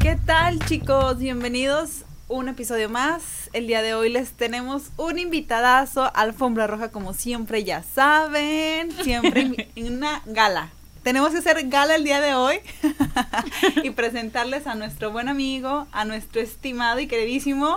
¿Qué tal chicos? Bienvenidos a un episodio más. El día de hoy les tenemos un invitadazo, alfombra roja como siempre, ya saben, siempre en una gala. Tenemos que hacer gala el día de hoy y presentarles a nuestro buen amigo, a nuestro estimado y queridísimo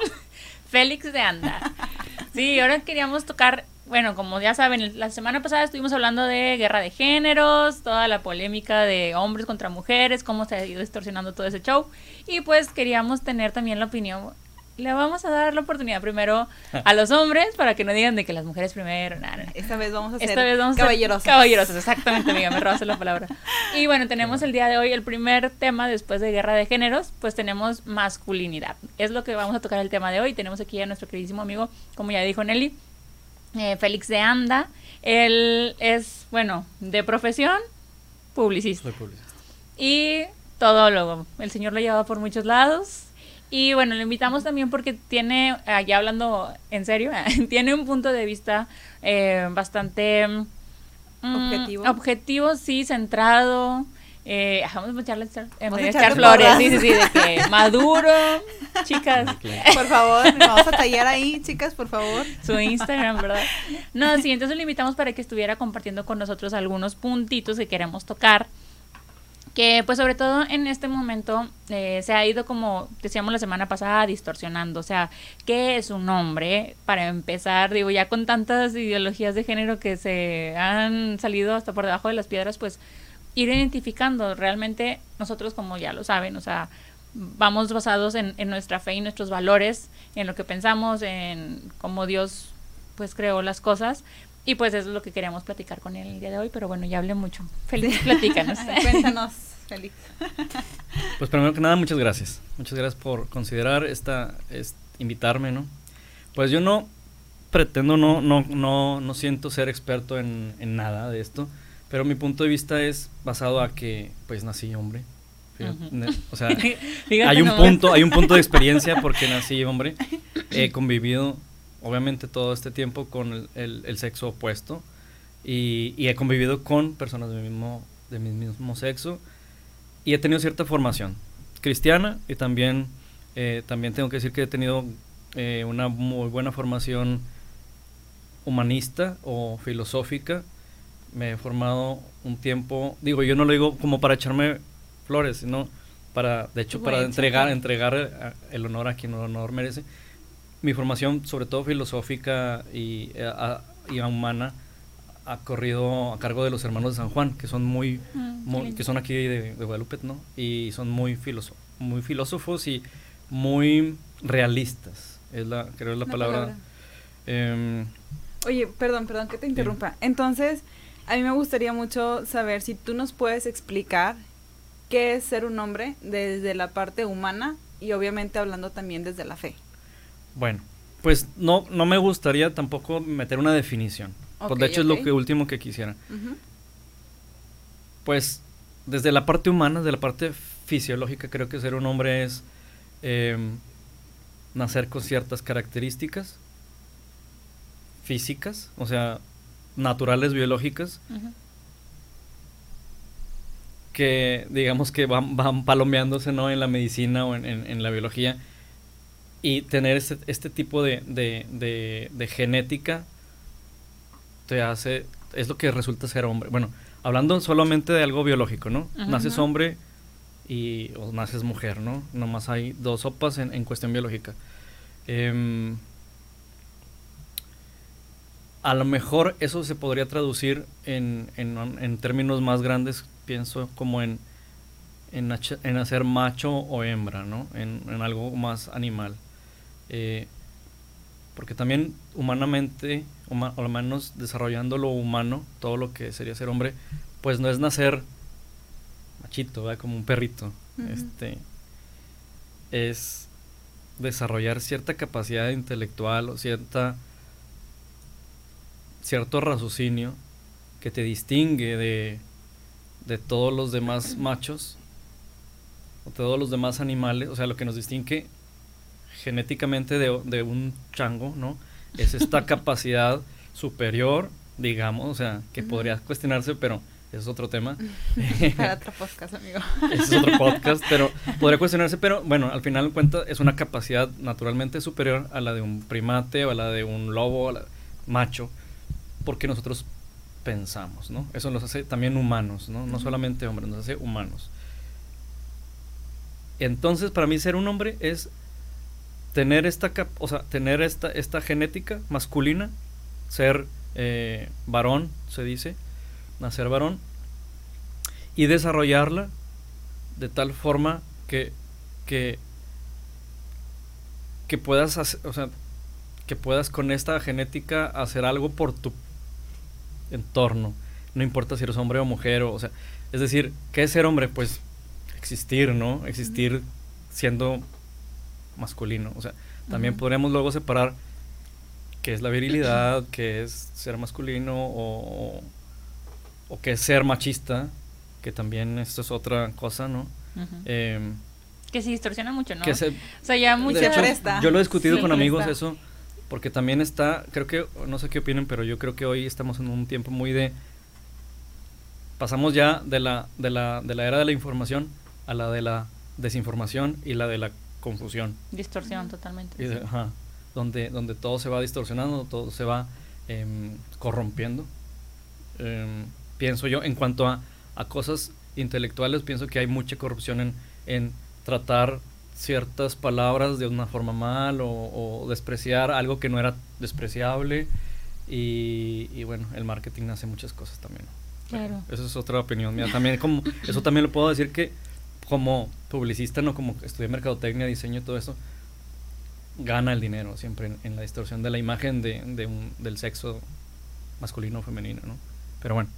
Félix de Anda. Sí, ahora queríamos tocar, bueno, como ya saben, la semana pasada estuvimos hablando de guerra de géneros, toda la polémica de hombres contra mujeres, cómo se ha ido distorsionando todo ese show. Y pues queríamos tener también la opinión le vamos a dar la oportunidad primero a los hombres para que no digan de que las mujeres primero. Esta vez vamos a ser Esta vez vamos caballerosos. caballerosos, exactamente, amiga, me robaste la palabra. Y bueno, tenemos el día de hoy el primer tema después de Guerra de Géneros, pues tenemos masculinidad. Es lo que vamos a tocar el tema de hoy. Tenemos aquí a nuestro queridísimo amigo, como ya dijo Nelly, eh, Félix de Anda. Él es, bueno, de profesión, publicista. Soy publicista. Y todólogo. El señor lo lleva por muchos lados y bueno, lo invitamos también porque tiene, ah, ya hablando en serio, tiene un punto de vista eh, bastante mm, objetivo. Objetivo, sí, centrado. Eh, vamos a echarle, vamos a echar flores, sí, sí, sí, de que maduro, chicas. Por favor, vamos a tallar ahí, chicas, por favor. Su Instagram, ¿verdad? No, sí, entonces lo invitamos para que estuviera compartiendo con nosotros algunos puntitos que queremos tocar que pues sobre todo en este momento eh, se ha ido como decíamos la semana pasada distorsionando, o sea, ¿qué es un hombre? Para empezar, digo, ya con tantas ideologías de género que se han salido hasta por debajo de las piedras, pues ir identificando realmente nosotros como ya lo saben, o sea, vamos basados en, en nuestra fe y nuestros valores, en lo que pensamos, en cómo Dios pues creó las cosas, y pues eso es lo que queríamos platicar con él el día de hoy, pero bueno, ya hablé mucho. Feliz, platícanos. Cuéntanos, Félix. Pues primero que nada, muchas gracias. Muchas gracias por considerar esta, invitarme, ¿no? Pues yo no pretendo, no, no, no, no siento ser experto en, en nada de esto, pero mi punto de vista es basado a que, pues, nací hombre. O sea, hay un punto, hay un punto de experiencia porque nací hombre. He convivido obviamente todo este tiempo con el, sexo opuesto. Y, he convivido con personas de mi, mismo, de mi mismo sexo. Y he tenido cierta formación cristiana y también, eh, también tengo que decir que he tenido eh, una muy buena formación humanista o filosófica. Me he formado un tiempo, digo, yo no lo digo como para echarme flores, sino para, de hecho, para entregar, entregar eh, el honor a quien el honor merece mi formación, sobre todo filosófica y, eh, humana, ha corrido a cargo de los hermanos de San Juan, que son muy, mm, que son aquí de, Guadalupe, ¿no? Y son muy, muy filósofos y muy realistas, es la, creo es la, palabra. Em, Oye, perdón, perdón que te interrumpa. Entonces, a mí me gustaría mucho saber si tú nos puedes explicar qué es ser un hombre desde la parte humana y obviamente hablando también desde la fe. Bueno, pues no, no me gustaría tampoco meter una definición. pues de hecho es lo que último que quisiera. Pues desde la parte humana, desde la parte fisiológica, creo que ser un hombre es em, nacer con ciertas características físicas, o sea, naturales, biológicas, que digamos que van, van palomeándose ¿no? en la medicina o en, en la biología y tener este, este tipo de, de, de, genética te hace, es lo que resulta ser hombre. Bueno, hablando solamente de algo biológico, ¿no? naces hombre y, o naces mujer, ¿no? Nomás hay dos sopas en, en cuestión biológica. Em, a lo mejor eso se podría traducir en, en, en términos más grandes, pienso, como en, en, en hacer macho o hembra, ¿no? En, en algo más animal. Eh, porque también humanamente, o al menos desarrollando lo humano, todo lo que sería ser hombre, pues no es nacer machito, como un perrito. Este es desarrollar cierta capacidad intelectual o cierta cierto raciocinio que te distingue de, de todos los demás machos o de todos los demás animales, o sea, lo que nos distingue genéticamente de, un chango, ¿no? Es esta capacidad superior, digamos, o sea, que podría cuestionarse, pero es otro tema. Para otro podcast, amigo. Ese es otro podcast, pero podría cuestionarse, pero bueno, al final de cuentas es una capacidad naturalmente superior a la de un primate o a la de un lobo, a la- macho, porque nosotros pensamos, ¿no? Eso nos hace también humanos, ¿no? No solamente hombres, nos hace humanos. Entonces, para mí ser un hombre es tener esta, cap- o sea, tener esta, esta genética masculina, ser eh, varón, se dice, nacer varón, y desarrollarla de tal forma que, que, que puedas hacer, o sea, que puedas con esta genética hacer algo por tu entorno. No importa si eres hombre o mujer, o, o sea, es decir, ¿qué es ser hombre? Pues existir, ¿no? Existir siendo masculino. O sea, también podríamos luego separar qué es la virilidad, qué es ser masculino o, o qué es ser machista, que también esto es otra cosa, ¿no? Em, que se distorsiona mucho, ¿no? que se- o sea, ya mucho... de hecho, presta. yo lo he discutido Sí, con amigos presta. eso, porque también está, creo que, no sé qué opinen, pero yo creo que hoy estamos en un tiempo muy de, pasamos ya de la, de la, de la era de la información a la de la desinformación y la de la confusión, Distorsión totalmente. y ajá, donde, donde todo se va distorsionando, todo se va em, corrompiendo. Em, pienso yo, en cuanto a, a cosas intelectuales, pienso que hay mucha corrupción en, en tratar ciertas palabras de una forma mal o, o despreciar algo que no era despreciable. Y, y bueno, el marketing hace muchas cosas también. ¿no? Claro. Esa es otra opinión mía. También como, eso también lo puedo decir que como publicista, no como estudié mercadotecnia, diseño y todo eso, gana el dinero siempre en, en la distorsión de la imagen de, de un- del sexo masculino o femenino, ¿no? Pero bueno.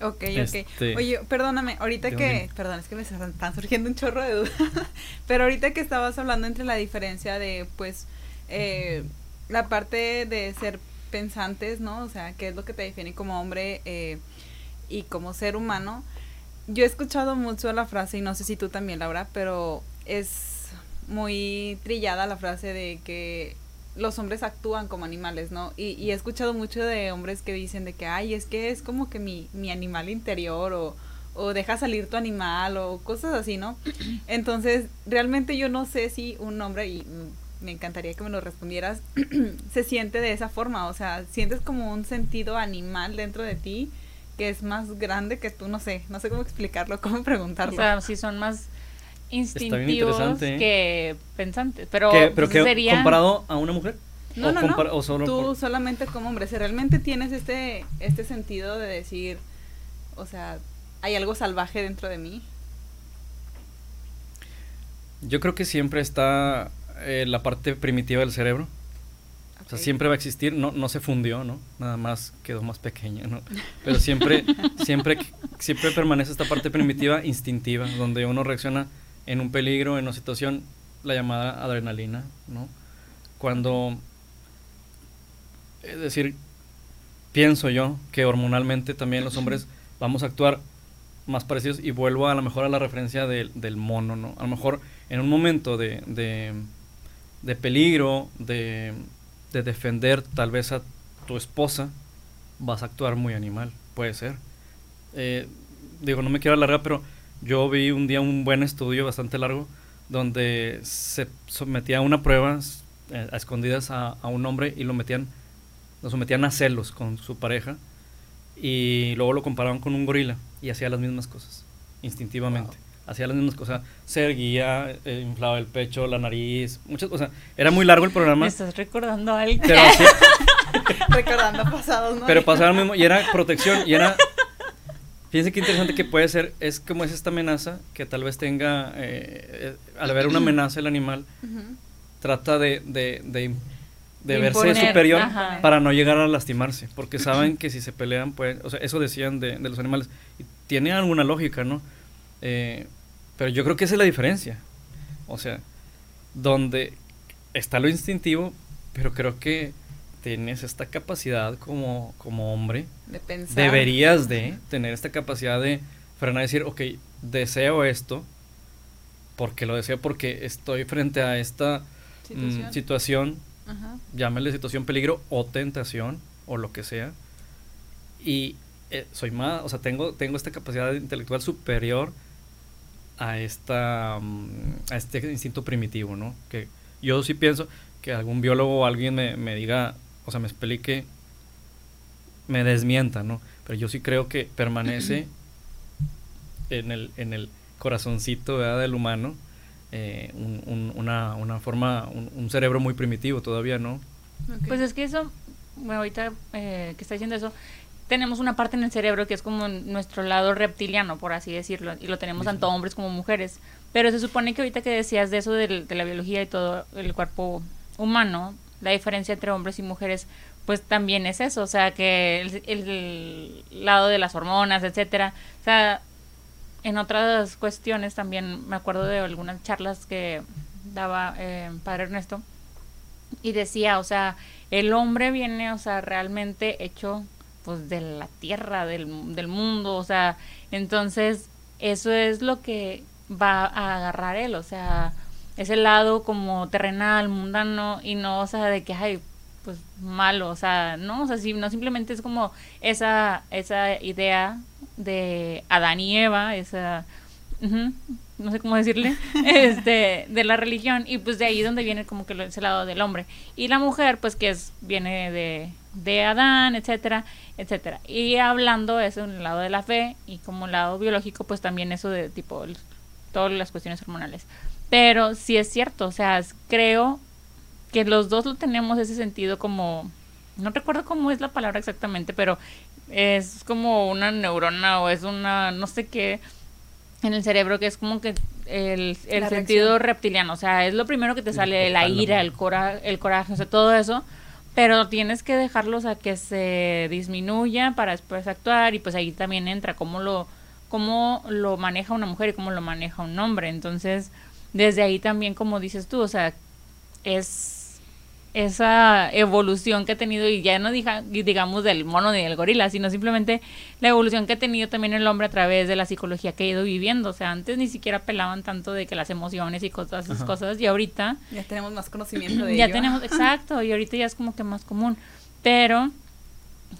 Ok, ok. Este- Oye, perdóname, ahorita que, perdón, es que me están están surgiendo un chorro de dudas, pero ahorita que estabas hablando entre la diferencia de, pues, eh, la parte de ser pensantes, ¿no? O sea, qué es lo que te define como hombre eh, y como ser humano. Yo he escuchado mucho la frase, y no sé si tú también, Laura, pero es muy trillada la frase de que los hombres actúan como animales, ¿no? Y, y he escuchado mucho de hombres que dicen de que, ay, es que es como que mi, mi animal interior o, o deja salir tu animal o cosas así, ¿no? Entonces, realmente yo no sé si un hombre, y me encantaría que me lo respondieras, se siente de esa forma, o sea, sientes como un sentido animal dentro de ti que es más grande que tú, no sé, no sé cómo explicarlo, cómo O preguntarlo. sea, sí son más instintivos ¿eh? que pensantes. Pero, ¿Qué- ¿Pero pues, sería... comparado a una mujer? No, ¿O no, o solo Tú por- solamente como hombre, si realmente tienes este, este sentido de decir, o sea, hay algo salvaje dentro de mí. Yo creo que siempre está eh, la parte primitiva del cerebro. O sea, siempre va a existir, no, no se fundió, ¿no? Nada más quedó más pequeña, ¿no? Pero siempre, siempre, siempre permanece esta parte primitiva instintiva, donde uno reacciona en un peligro, en una situación, la llamada adrenalina, ¿no? Cuando, es decir, pienso yo que hormonalmente también los hombres vamos a actuar más parecidos y vuelvo a lo mejor a la referencia del- del mono, ¿no? A lo mejor en un momento de, de, de peligro, de, de defender tal vez a tu esposa, vas a actuar muy animal, puede ser. Eh, digo, no me quiero alargar, pero yo vi un día un buen estudio bastante largo donde se sometía a una prueba eh, a escondidas a, a un hombre y lo metían, lo sometían a celos con su pareja y luego lo comparaban con un gorila y hacía las mismas cosas, instintivamente. Hacía las mismas cosas, se erguía, eh, inflaba el pecho, la nariz, muchas cosas. Era muy largo el Me programa, estás recordando algo. pero, hacía- Recordando pasados, ¿no? pero pasaba lo mismo y era protección y era... Fíjense qué interesante que puede ser, es como es esta amenaza que tal vez tenga, eh, eh, al ver una amenaza el animal, trata de, de, de, de De verse imponer, superior ajá. para no llegar a lastimarse, porque saben que si se pelean, pues, o sea, eso decían de, de los animales, y tiene alguna lógica, ¿no? Eh, pero yo creo que esa es la diferencia, o sea, donde está lo instintivo, pero creo que tienes esta capacidad como, como hombre, De pensar. deberías de tener esta capacidad de frenar y decir, ok, deseo esto, porque lo deseo porque estoy frente a esta mm, Situación. situación Ajá. llámele situación peligro o tentación o lo que sea. Y eh, soy más, o sea, tengo, tengo esta capacidad intelectual superior a esta mm, a este instinto primitivo, ¿no? Que yo sí pienso que algún biólogo o alguien me, me diga, o sea, me explique, me desmienta, ¿no? Pero yo sí creo que permanece en el, en el corazoncito ¿verdad? del humano eh, un- un- una, una forma, un, un cerebro muy primitivo todavía, ¿no? Pues es que eso, bueno, ahorita eh, que está diciendo eso, tenemos una parte en el cerebro que es como nuestro lado reptiliano, por así decirlo, y lo tenemos tanto hombres como mujeres. Pero se supone que ahorita que decías de eso de, la biología y todo el cuerpo humano, la diferencia entre hombres y mujeres, pues también es eso, o sea, que el, el lado de las hormonas, etcétera, o sea, en otras cuestiones también me acuerdo de algunas charlas que daba eh, Padre Ernesto y decía, o sea, el hombre viene, o sea, realmente hecho pues de la tierra, del, del mundo, o sea, entonces eso es lo que va a agarrar él, o sea, ese lado como terrenal, mundano y no, o sea, de que hay pues malo, o sea, no, o sea, sí, no simplemente es como esa esa idea de Adán y Eva, esa no sé cómo decirle, este, de la religión, y pues de ahí donde viene como que ese lado del hombre. Y la mujer, pues que es, viene de, de Adán, etcétera, etcétera. Y hablando eso en el lado de la fe, y como lado biológico, pues también eso de tipo, el- todas las cuestiones hormonales. Pero sí es cierto, o sea, creo que los dos lo tenemos ese sentido como, no recuerdo cómo es la palabra exactamente, pero es como una neurona o es una, no sé qué, en el cerebro que es como que el, el sentido reacción. reptiliano, o sea, es lo primero que te sale, la ira, el, cora el coraje, o sea, todo eso, pero tienes que dejarlos a que se disminuya para después actuar y pues ahí también entra cómo lo, cómo lo maneja una mujer y cómo lo maneja un hombre, entonces desde ahí también como dices tú, o sea, es esa evolución que ha tenido y ya no diga- digamos del mono ni del gorila, sino simplemente la evolución que ha tenido también el hombre a través de la psicología que ha ido viviendo. O sea, antes ni siquiera pelaban tanto de que las emociones y cosas, esas Ajá. cosas y ahorita Ya tenemos más conocimiento de ya ello. tenemos, exacto, y ahorita ya es como que más común. Pero,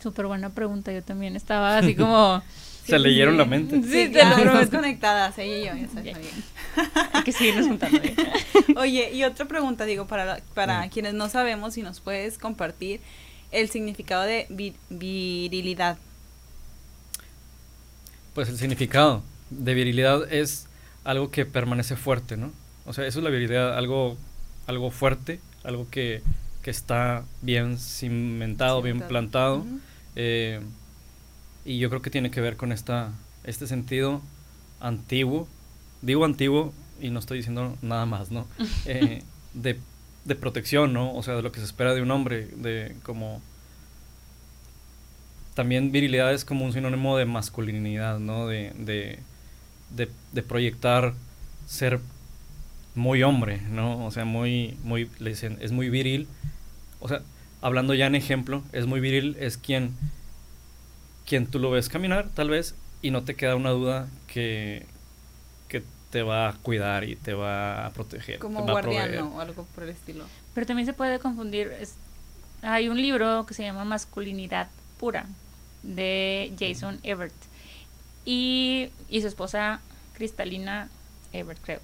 súper buena pregunta, yo también estaba así como, Se sí, leyeron sí. la mente. Sí, Sí, te lo claro, conectadas, ella y yo, ya sabes, bien. hay que seguirnos juntando. ¿eh? Oye, y otra pregunta, digo, para, la- para quienes no sabemos, si nos puedes compartir el significado de vi- virilidad. Pues el significado de virilidad es algo que permanece fuerte, ¿no? O sea, eso es la virilidad, algo, algo fuerte, algo que, que está bien cimentado, bien plantado. Eh, y yo creo que tiene que ver con esta, este sentido antiguo. Digo antiguo y no estoy diciendo nada más, ¿no? Eh, de, de protección, ¿no? O sea, de lo que se espera de un hombre, de como... También virilidad es como un sinónimo de masculinidad, ¿no? De, de, de, de proyectar ser muy hombre, ¿no? O sea, muy, muy, le dicen, es muy viril. O sea, hablando ya en ejemplo, es muy viril, es quien, quien tú lo ves caminar, tal vez, y no te queda una duda que, que te va a cuidar y te va a proteger. Como te va a proveer. guardiano o algo por el estilo. Pero también se puede confundir. es- hay un libro que se llama Masculinidad Pura de Jason Ebert y, y su esposa Cristalina Ebert, creo.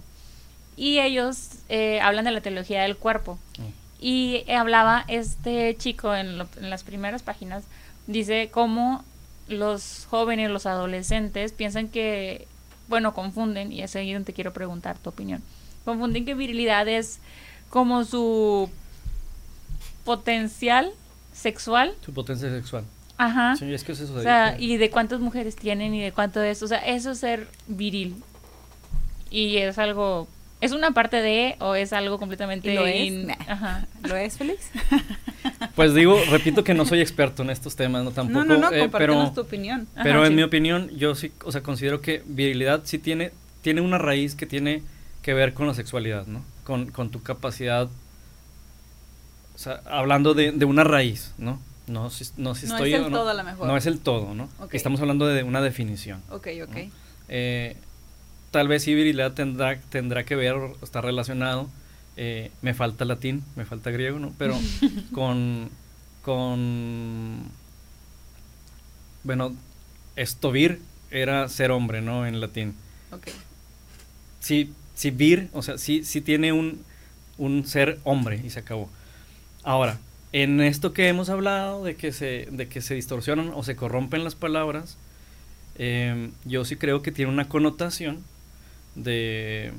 Y ellos eh, hablan de la teología del cuerpo. Mm. Y hablaba este chico en, lo- en las primeras páginas, dice cómo los jóvenes, los adolescentes piensan que, bueno, confunden, y es ahí donde te quiero preguntar tu opinión, confunden que virilidad es como su potencial sexual, Su potencia sexual. ajá, Sí, es que es eso. o sea, y de cuántas mujeres tienen y de cuánto es, o sea, eso es ser viril. Y es algo, es una parte de o es algo completamente ¿Y lo es? in- Nah. ajá. ¿Lo es, Félix? Pues digo, repito que no soy experto en estos temas, no tampoco. no, no, no, eh, pero tu opinión. pero Ajá, en sí. mi opinión, yo sí, o sea, considero que virilidad sí tiene, tiene una raíz que tiene que ver con la sexualidad, ¿no? Con, con tu capacidad, o sea, hablando de, de una raíz, ¿no? No, si, no, si No estoy es el no, todo, a lo mejor. No es el todo, ¿no? Ok. Estamos hablando de una definición. Ok, ok. Eh, tal vez sí virilidad tendrá, tendrá que ver, está relacionado eh, me falta latín, me falta griego, ¿no? Pero con, con, bueno, estovir era ser hombre, ¿no? En latín. Ok. Sí, sí, vir, o sea, sí, sí tiene un, un ser hombre y se acabó. Ahora, en esto que hemos hablado de que se, de que se distorsionan o se corrompen las palabras, em, yo sí creo que tiene una connotación de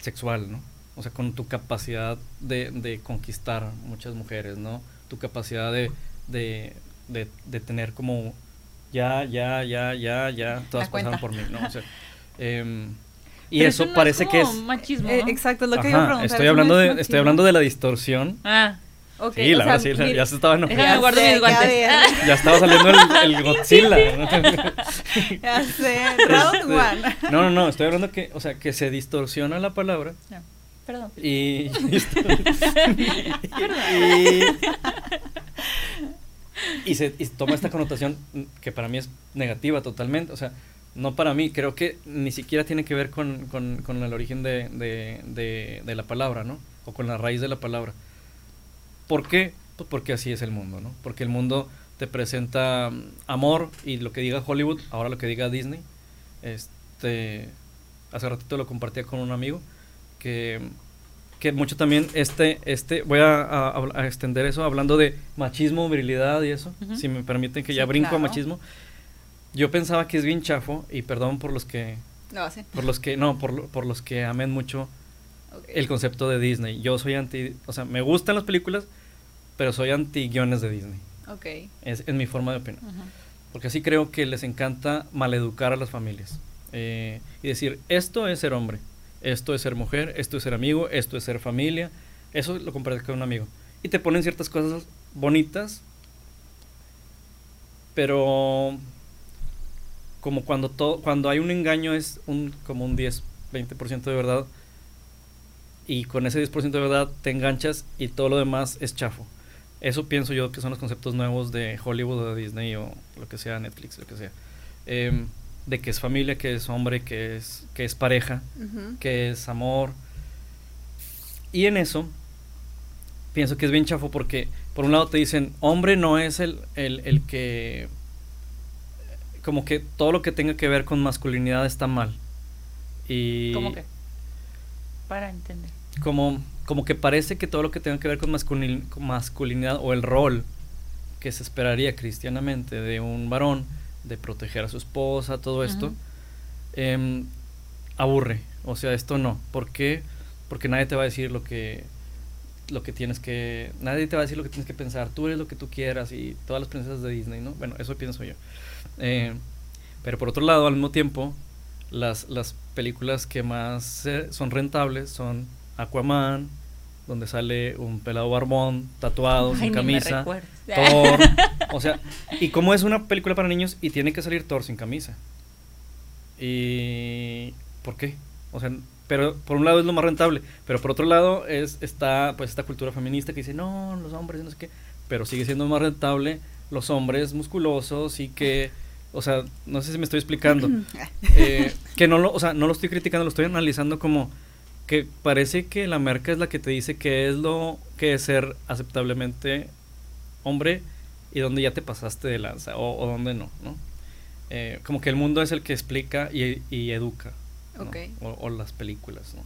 sexual, ¿no? O sea, con tu capacidad de, de conquistar muchas mujeres, ¿no? Tu capacidad de, de, de, de tener como ya, ya, ya, ya, ya, todas La cuenta. pasaron por mí, ¿no? O sea, em, y Pero eso no parece que es... como machismo, Eh, ¿no? exacto, es lo que Ajá, iba a preguntar. estoy ¿eso hablando no es de, machismo? estoy hablando de la distorsión. Ah, Sí, la sea, verdad, sí, ya se estaba enojando. Ya guardo sé, mis guantes. ya estaba saliendo el, el Godzilla. ¿no? Ya sé, round Este, one. No, no, no, estoy hablando que, o sea, que se distorsiona la palabra no, perdón. y... y, y se y toma esta connotación que para mí es negativa totalmente, o sea, no para mí, creo que ni siquiera tiene que ver con, con, con el origen de, de, de, de la palabra, ¿no? O con la raíz de la palabra. ¿Por qué? Pues porque así es el mundo, ¿no? Porque el mundo te presenta mm, amor y lo que diga Hollywood, ahora lo que diga Disney. Este, hace ratito lo compartía con un amigo que, que mucho también este, este, voy a, a- a extender eso hablando de machismo, virilidad y eso, Ujú. si me permiten que Sí, ya brinco a claro. machismo. Yo pensaba que es bien chafo y perdón por los que, No, sí. por los que, no, por, por los que amen mucho El concepto de Disney. Yo soy anti, o sea, me gustan las películas, pero soy anti guiones de Disney. Ok. Es, es mi forma de opinar. Porque así creo que les encanta maleducar a las familias. Eh, y decir, esto es ser hombre, esto es ser mujer, esto es ser amigo, esto es ser familia. Eso lo compartes con un amigo. Y te ponen ciertas cosas bonitas, pero como cuando todo, cuando hay un engaño es un como un 10, 20% de verdad. Y con ese 10% de verdad te enganchas y todo lo demás es chafo. Eso pienso yo que son los conceptos nuevos de Hollywood o de Disney o lo que sea, Netflix, lo que sea. Em, de que es familia, que es hombre, que es, que es pareja, Ujú. que es amor. Y en eso pienso que es bien chafo porque por un lado te dicen, hombre no es el, el, el que... Como que todo lo que tenga que ver con masculinidad está mal. Y ¿Cómo que? Para entender. Como, como que parece que todo lo que tenga que ver con, masculin- con masculinidad o el rol que se esperaría cristianamente de un varón, de proteger a su esposa, todo esto, em, aburre. O sea, esto no. ¿Por qué? Porque nadie te va a decir lo que lo que tienes que nadie te va a decir lo que tienes que pensar tú eres lo que tú quieras y todas las princesas de Disney no bueno eso pienso yo Eh, pero por otro lado al mismo tiempo las, las películas que más eh, son rentables son Aquaman donde sale un pelado barbón tatuado Ay, sin camisa. Thor o sea y como es una película para niños y tiene que salir Thor sin camisa y ¿por qué? O sea, pero por un lado es lo más rentable, pero por otro lado es está pues esta cultura feminista que dice, "No, los hombres no sé qué", pero sigue siendo más rentable los hombres musculosos y que o sea, no sé si me estoy explicando. Eh, que no lo, o sea, no lo estoy criticando, lo estoy analizando como que parece que la merca es la que te dice que es lo que es ser aceptablemente hombre y donde ya te pasaste de lanza o, o donde no, ¿no? Eh, como que el mundo es el que explica y, y educa, ¿no? Ok. o, o las películas, ¿no?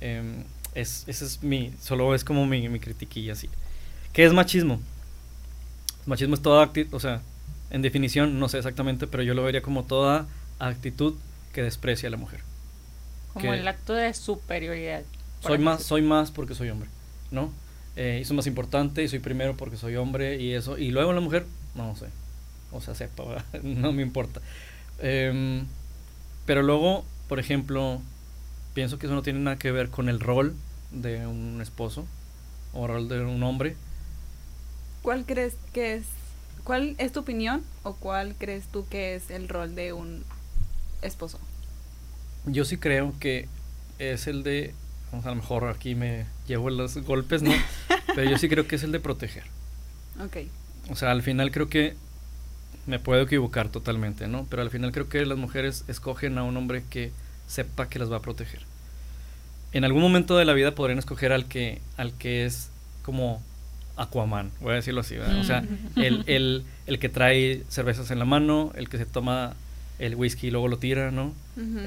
Em, es, ese es mi, solo es como mi, mi critiquilla así. ¿Qué es machismo? Machismo es toda actitud, o sea, en definición, no sé exactamente, pero yo lo vería como toda actitud que desprecia a la mujer. Como que- el acto de superioridad. Soy más, soy más porque soy hombre, ¿no? Eh, y soy más importante y soy primero porque soy hombre y eso. Y luego la mujer, no sé. O sea, sepa, ¿verdad? no me importa. Em, pero luego, por ejemplo, pienso que eso no tiene nada que ver con el rol de un esposo o rol de un hombre. ¿Cuál crees que es, cuál es tu opinión o cuál crees tú que es el rol de un esposo? Yo sí creo que es el de, vamos, a lo mejor aquí me llevo los golpes, ¿no? Pero yo sí creo que es el de proteger. Ok. O sea, al final creo que me puedo equivocar totalmente, ¿no? Pero al final creo que las mujeres escogen a un hombre que sepa que las va a proteger. en algún momento de la vida podrían escoger al que, al que es como Aquaman, voy a decirlo así, ¿verdad? O sea, Mm. el, el, el que trae cervezas en la mano, el que se toma el whisky y luego lo tira, ¿no?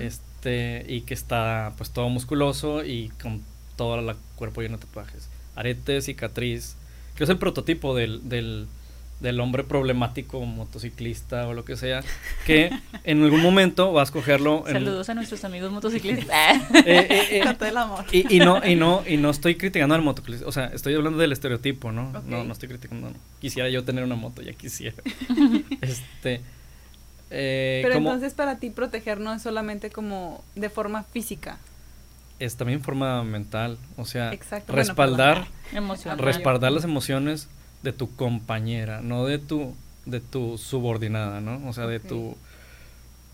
Este, y que está pues todo musculoso y con todo el cuerpo lleno de tatuajes. Arete, cicatriz, que es el prototipo del, del, del hombre problemático, motociclista o lo que sea, que en algún momento va a escogerlo. en- Saludos a nuestros amigos motociclistas. Eh, eh, eh, el amor. y, y no, y no, y no estoy criticando al motociclista, o sea, estoy hablando del estereotipo, ¿no? No, no estoy criticando. no. Quisiera yo tener una moto, ya quisiera. este. Eh, Pero como- entonces para ti proteger no es solamente como de forma física. es también forma mental, o sea, Exacto, bueno, respaldar, respaldar las emociones de tu compañera, no de tu, de tu subordinada, ¿no? O sea, de tu,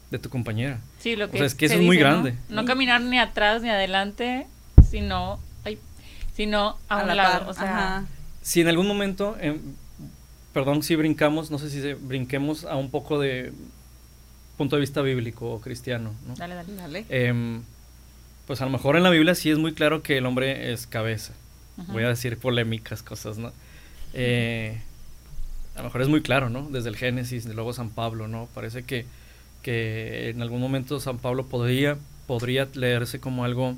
de tu compañera. Sí, lo O que sea, es que eso es muy grande. ¿no? caminar ni atrás ni adelante, sino, ay, sino a, un la lado. par, O sea, ajá. Si en algún momento, em, perdón si brincamos, no sé si se- brinquemos a un poco de punto de vista bíblico o cristiano, ¿no? dale, dale. Dale. Em, pues a lo mejor en la Biblia sí es muy claro que el hombre es cabeza. Voy a decir polémicas cosas, ¿no? Eh, a lo mejor es muy claro, ¿no? Desde el Génesis, y luego San Pablo, ¿no? Parece que, que en algún momento San Pablo podría, podría leerse como algo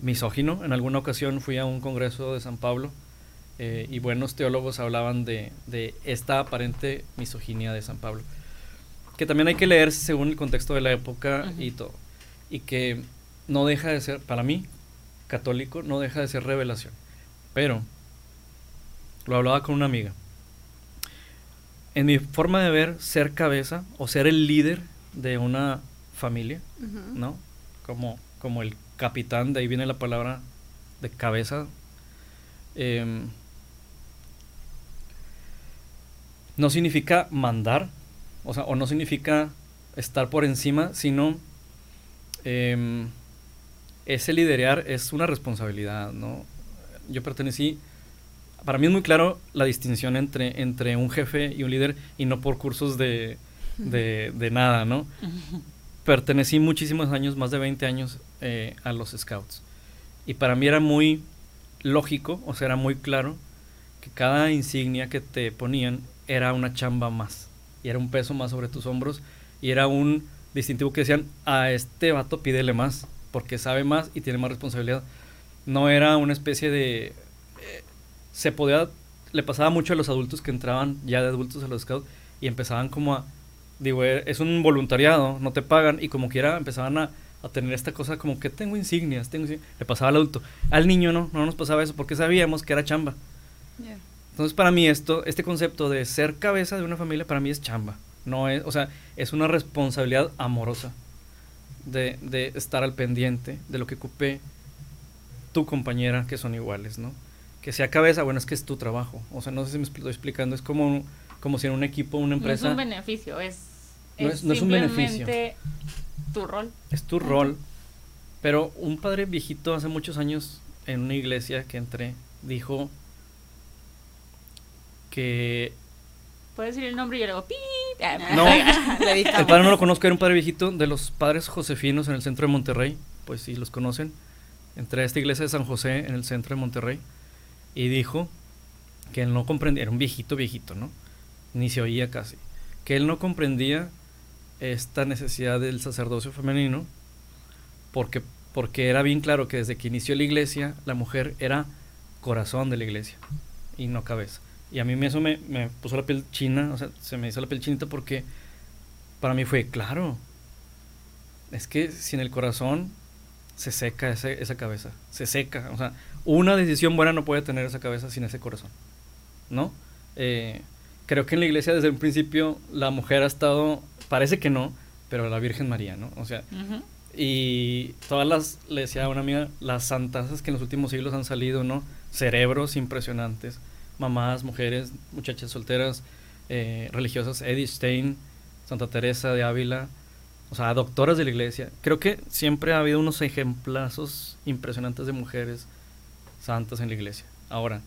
misógino. En alguna ocasión fui a un congreso de San Pablo eh, y buenos teólogos hablaban de, de esta aparente misoginia de San Pablo. Que también hay que leerse según el contexto de la época y todo. Y que no deja de ser, para mí, católico, no deja de ser revelación. Pero, lo hablaba con una amiga. En mi forma de ver, ser cabeza o ser el líder de una familia. ¿no? Como, como el capitán, de ahí viene la palabra de cabeza. em, no significa mandar, o sea, o no significa estar por encima, sino em, ese liderear es una responsabilidad, ¿no? Yo pertenecí, para mí es muy claro la distinción entre, entre un jefe y un líder y no por cursos de, de, de nada, ¿no? pertenecí muchísimos años, más de 20 años, eh, a los Scouts. Y para mí era muy lógico, o sea, era muy claro, que cada insignia que te ponían era una chamba más. Y era un peso más sobre tus hombros. Y era un distintivo que decían, a este vato pídele más, porque sabe más y tiene más responsabilidad. No era una especie de... eh, se podía... Le pasaba mucho a los adultos que entraban ya de adultos a los Scouts y empezaban como a digo, eh, es un voluntariado, no te pagan y como quiera empezaban a, a tener esta cosa como que tengo insignias, tengo insignias. Le pasaba al adulto. Al niño no, no nos pasaba eso porque sabíamos que era chamba. Ya. Entonces para mí esto, este concepto de ser cabeza de una familia para mí es chamba. No es, o sea, es una responsabilidad amorosa de, de estar al pendiente de lo que ocupe tu compañera que son iguales, ¿no? Que sea cabeza, bueno, es que es tu trabajo. O sea, no sé si me estoy explicando, es como, como si en un equipo, una No es empresa... un beneficio, es, No es- no es un beneficio. tu rol. Es tu rol. Pero un padre viejito hace muchos años en una iglesia que entré dijo que Puedes decir el nombre y yo luego ¡pip! Ah, No. Le el padre no lo conozco, era un padre viejito de los padres josefinos en el centro de Monterrey, pues sí los conocen. Entré a esta iglesia de San José en el centro de Monterrey y dijo que él no comprendía, era un viejito viejito, ¿no? Ni se oía casi. Que él no comprendía esta necesidad del sacerdocio femenino porque, porque era bien claro que desde que inició la iglesia la mujer era corazón de la iglesia y no cabeza. Y a mí me- eso me, me puso la piel china, o sea, se me hizo la piel chinita porque para mí fue claro. Es que sin el corazón se seca ese- esa cabeza, se seca. O sea, una decisión buena no puede tener esa cabeza sin ese corazón, ¿no? Eh, creo que en la iglesia desde un principio la mujer ha estado, parece que no, pero la Virgen María, ¿no? O sea, y todas las, le decía a una amiga, las santas que en los últimos siglos han salido, ¿no? Cerebros impresionantes, mamás, mujeres, muchachas solteras, eh, religiosas, Edith Stein, Santa Teresa de Ávila, o sea, doctoras de la iglesia. Creo que siempre ha habido unos ejemplazos impresionantes de mujeres santas en la iglesia. Ahora,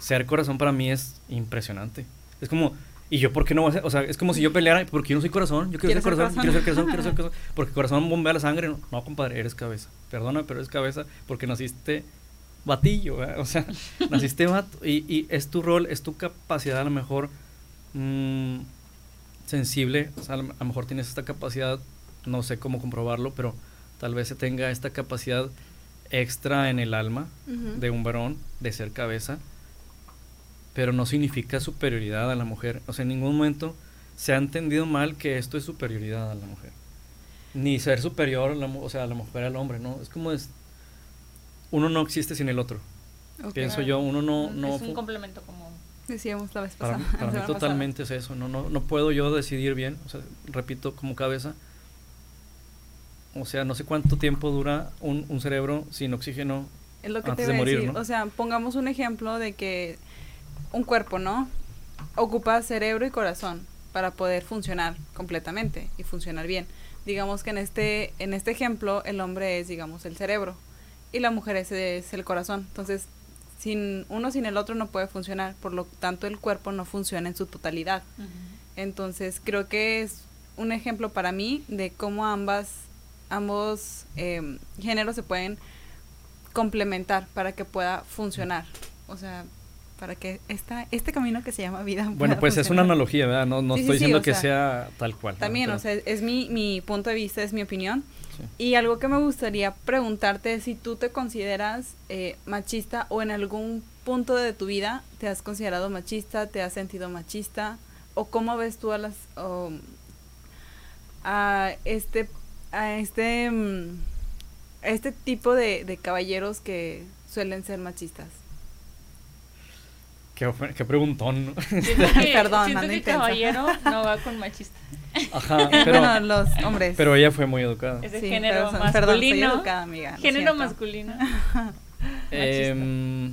ser corazón para mí es impresionante. Es como Y yo, ¿por qué no voy a ser? O sea, es como si yo peleara, porque yo no soy corazón, yo quiero ser corazón, quiero ser corazón, quiero ser corazón, porque corazón bombea la sangre. No, no, compadre, eres cabeza. Perdona, pero eres cabeza porque naciste batillo, ¿verdad? o sea, naciste vato. Y, y, es tu rol, es tu capacidad a lo mejor mmm, sensible, o sea, a lo mejor tienes esta capacidad, no sé cómo comprobarlo, pero tal vez se tenga esta capacidad extra en el alma uh -huh. de un varón de ser cabeza pero no significa superioridad a la mujer. O sea, en ningún momento se ha entendido mal que esto es superioridad a la mujer. Ni ser superior, a la, o sea, a la mujer al hombre, ¿no? Es como es... Uno no existe sin el otro. Okay. Pienso yo, uno no... no es un complemento como... Decíamos la vez pasada. Para, para mí totalmente es eso. No, no, no puedo yo decidir bien. O sea, repito, como cabeza. O sea, no sé cuánto tiempo dura un, un cerebro sin oxígeno es lo que antes te de morir, decir. ¿no? O sea, pongamos un ejemplo de que un cuerpo, ¿no? Ocupa cerebro y corazón para poder funcionar completamente y funcionar bien. Digamos que en este, en este ejemplo el hombre es, digamos, el cerebro y la mujer es, es el corazón. Entonces, sin uno sin el otro no puede funcionar, por lo tanto el cuerpo no funciona en su totalidad. Uh -huh. Entonces, creo que es un ejemplo para mí de cómo ambas, ambos eh, géneros se pueden complementar para que pueda funcionar. O sea, para que esta, este camino que se llama vida. Bueno, pues es una analogía, ¿verdad? No, no sí, estoy sí, diciendo sí, que sea, sea tal cual. También, o sea, es mi, mi punto de vista, es mi opinión. Y algo que me gustaría preguntarte es si tú te consideras eh, machista o en algún punto de tu vida te has considerado machista, te has sentido machista, o cómo ves tú a las a este a este a este tipo de, de caballeros que suelen ser machistas. Qué, qué preguntón. Que, Perdón, siento que caballero no va con machista. Ajá, pero, bueno, los hombres. pero ella fue muy educada. Es de Sí, género pero son- perdón, soy masculino. educada, amiga, género siento. masculino. Em,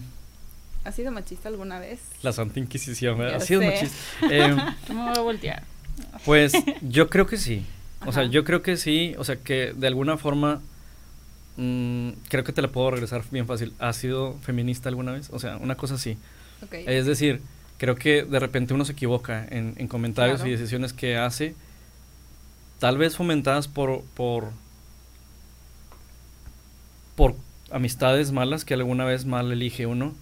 ¿Has sido machista alguna vez? la Santa Inquisición, ¿verdad? Ya Ha sido sé. machista. No me voy a voltear. Pues yo creo que sí. O sea, yo creo que sí. O sea, que de alguna forma. mm, creo que te la puedo regresar bien fácil. ¿Has sido feminista alguna vez? O sea, una cosa así. Es decir, creo que de repente uno se equivoca en, en comentarios Claro. y decisiones que hace. Tal vez fomentadas por. por. por amistades malas que alguna vez mal elige uno.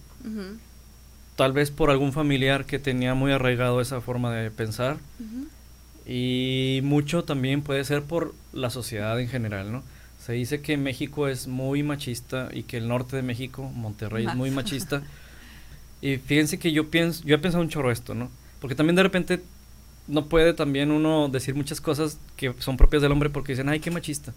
Tal vez por algún familiar que tenía muy arraigado esa forma de pensar. Y mucho también puede ser por la sociedad en general, ¿no? Se dice que México es muy machista y que el norte de México, Monterrey, Más. es muy machista. y fíjense que yo pienso, yo he pensado un chorro esto, ¿no? Porque también de repente no puede también uno decir muchas cosas que son propias del hombre porque dicen, ay, qué machista.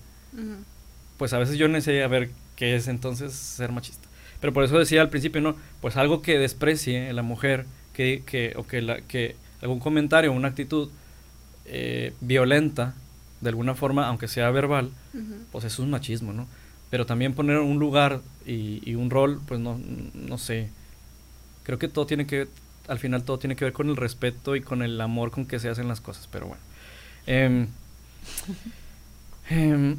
Pues a veces yo necesito ver qué es entonces ser machista. Pero por eso decía al principio, ¿no? Pues algo que desprecie a la mujer, que, que, o que, la, que algún comentario, una actitud eh, violenta, de alguna forma, aunque sea verbal, pues eso es un machismo, ¿no? Pero también poner un lugar y, y un rol, pues no, no sé. Creo que todo tiene que, al final todo tiene que ver con el respeto y con el amor con que se hacen las cosas, pero bueno. Em, em,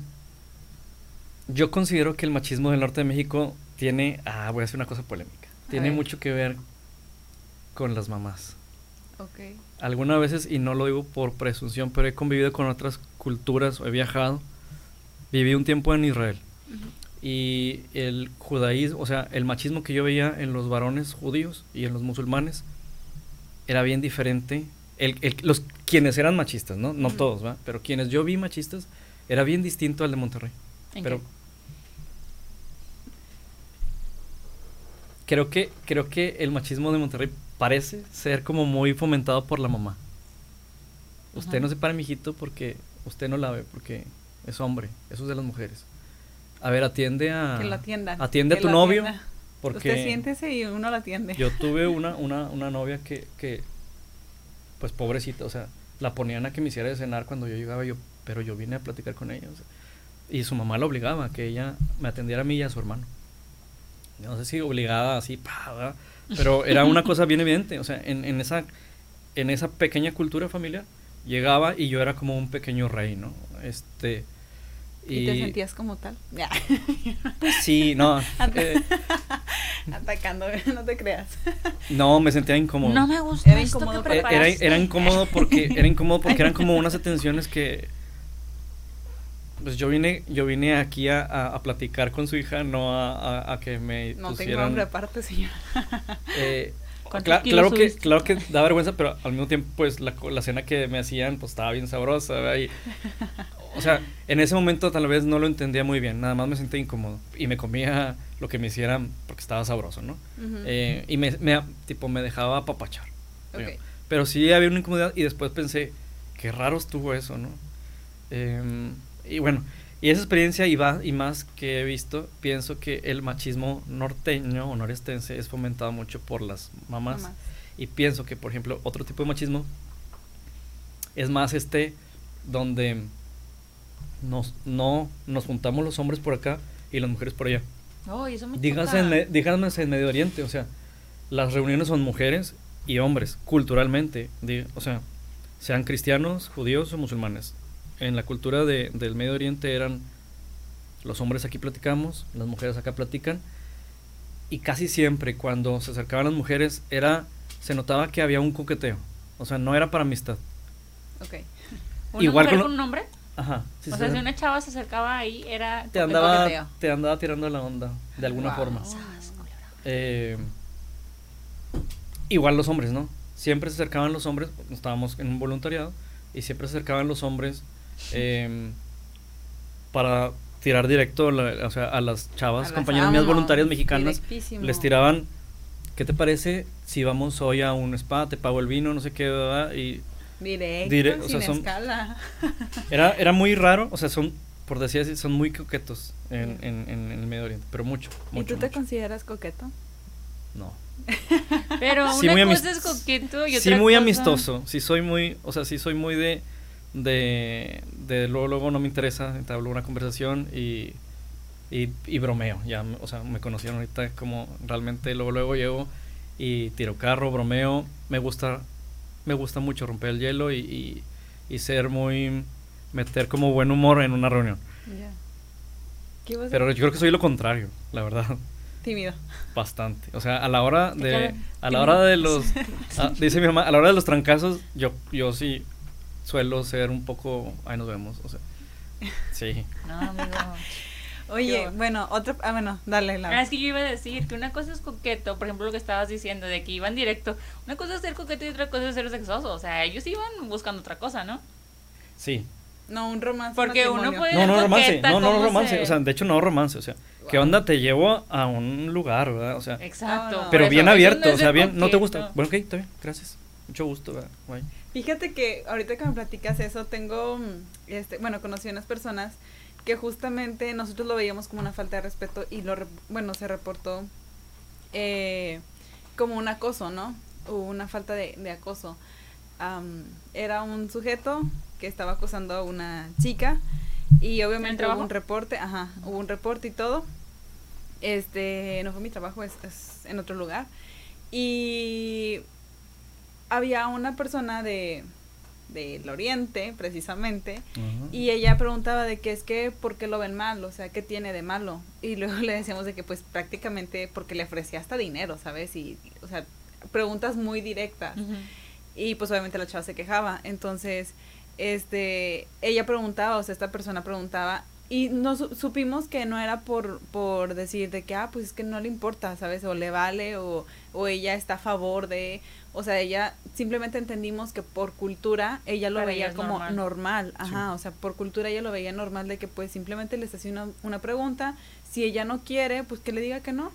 yo considero que el machismo del norte de México tiene, ah, voy a hacer una cosa polémica, A tiene ver. mucho que ver con las mamás Ok. algunas veces, y no lo digo por presunción, pero he convivido con otras culturas, he viajado, viví un tiempo en Israel. Ujú. Y el judaísmo, o sea, el machismo que yo veía en los varones judíos y en los musulmanes era bien diferente. El, el- los quienes eran machistas, ¿no? No todos, ¿va? Pero quienes yo vi machistas era bien distinto al de Monterrey. ¿En Pero qué? creo que creo que el machismo de Monterrey parece ser como muy fomentado por la mamá. Usted Ajá. no se para, mijito, porque usted no la ve, porque es hombre. Eso es de las mujeres. A ver, atiende a. que lo atiendan. Atiende a tu novio. atienda. Porque Usted siéntese y uno lo atiende. yo tuve una, una, una novia que, que, pues pobrecita, o sea, la ponían a que me hiciera de cenar cuando yo llegaba, yo, pero yo vine a platicar con ella. o sea, y su mamá la obligaba a que ella me atendiera a mí y a su hermano. No sé si obligada así, pa, pero era una cosa bien evidente. O sea, en, en, esa, en esa pequeña cultura familiar, llegaba y yo era como un pequeño rey, ¿no? Este, ¿Y, te sentías como tal? Pues sí, no. eh, Atacando, no te creas. no, me sentía incómodo. No me gusta Era incómodo que para- Era, preparaste. era incómodo porque era incómodo porque eran como unas atenciones que pues yo vine yo vine aquí a, a- a platicar con su hija no a, a- a que me No tengo hambre aparte, señor. eh, ¿Cuántos cla- kilos claro que claro que da vergüenza pero al mismo tiempo pues la, co- la cena que me hacían pues estaba bien sabrosa ¿verdad? Y, o sea en ese momento tal vez no lo entendía muy bien nada más me sentía incómodo y me comía lo que me hicieran porque estaba sabroso no. Eh, y me, me- tipo me dejaba apapachar pero sí había una incomodidad y después pensé, qué raro estuvo eso, ¿no? Em, y bueno, y esa experiencia y, va, y más que he visto, pienso que el machismo norteño o norestense es fomentado mucho por las mamás. Mamás. Y pienso que, por ejemplo, otro tipo de machismo es más este donde nos, no, nos juntamos los hombres por acá y las mujeres por allá. Ay, eso me Díganse en, díganse en Medio Oriente, o sea, las reuniones son mujeres y hombres, culturalmente, o sea, sean cristianos, judíos o musulmanes. En la cultura de- del Medio Oriente eran los hombres aquí platicamos, las mujeres acá platican, y casi siempre cuando se acercaban las mujeres era, se notaba que había un coqueteo, o sea, no era para amistad. Ok. ¿Una Igual mujer con un hombre? Ajá. sí, o sí, sea, sí. si una chava se acercaba ahí, era... te coqueteo. andaba, te andaba tirando la onda, de alguna Wow. forma. Eh, igual los hombres, ¿no? Siempre se acercaban los hombres, estábamos en un voluntariado, y siempre se acercaban los hombres em, para tirar directo la- o sea, a las chavas, A las compañeras mías vámonos, voluntarias mexicanas, les tiraban, ¿qué te parece si vamos hoy a un spa, te pago el vino, no sé qué, ¿verdad? y Directo, o sin sea, son- escala. era, era muy raro, o sea, son, por decir así, son muy coquetos en, en- en el Medio Oriente, pero mucho, ¿Y mucho, tú te mucho. consideras coqueto? No. Pero Sí, una muy cosa es coqueto y Sí, muy cosa- amistoso. Sí, soy muy, o sea, sí soy muy de, de, de luego, luego no me interesa, entablo una conversación y, y, y bromeo. Ya, o sea, me conocieron ahorita como realmente luego, luego llego y tiro carro, bromeo. Me gusta, me gusta mucho romper el hielo y, y, y ser muy, meter como buen humor en una reunión. Ya. ¿Qué ibas a Pero yo creo que soy lo contrario, la verdad. Tímido. Bastante. O sea, a la hora de. A la hora de los. ah, dice mi mamá, a la hora de los trancazos, yo, yo sí suelo ser un poco. Ahí nos vemos. O sea. Sí. No, amigo. Oye, Yo- bueno, otra. Ah, bueno, dale, la. Ah, es que yo iba a decir que una cosa es coqueto, por ejemplo, lo que estabas diciendo, de que iban directo. Una cosa es ser coqueto y otra cosa es ser sexoso. O sea, ellos iban buscando otra cosa, ¿no? Sí. No, un romance. Porque uno matrimonio. puede- No, no romance. No, no ¿cómo romance. se- O sea, de hecho, no romance. O sea, ¿qué Wow. onda? Te llevo a un lugar, ¿verdad? O sea, Exacto. no. por pero bien eso abierto. no o sea, bien. ¿No te coqueto. gusta? Bueno, ok, está bien. Gracias. Mucho gusto, ¿verdad? Bye. Fíjate que ahorita que me platicas eso, tengo, mm, este, bueno, conocí unas personas que justamente nosotros lo veíamos como una falta de respeto y lo, bueno, se reportó eh, como un acoso, ¿no? O una falta de, de acoso. Am, era un sujeto que estaba acosando a una chica y obviamente hubo un reporte, ajá, hubo un reporte y todo. Este, no fue mi trabajo, es, es en otro lugar. Y había una persona de del oriente precisamente y ella preguntaba de que es que por qué lo ven mal o sea qué tiene de malo y luego le decíamos de que pues prácticamente porque le ofrecía hasta dinero sabes y o sea preguntas muy directas. Y pues obviamente la chava se quejaba. Entonces, este, ella preguntaba, o sea, esta persona preguntaba, y nos su- supimos que no era por, por decir de que, ah, pues es que no le importa, ¿sabes? O le vale, o, o ella está a favor de, o sea, ella simplemente entendimos que por cultura ella lo Para veía como normal. normal, ajá, o sea, por cultura ella lo veía normal de que pues simplemente les hacía una, una pregunta, si ella no quiere, pues que le diga que no.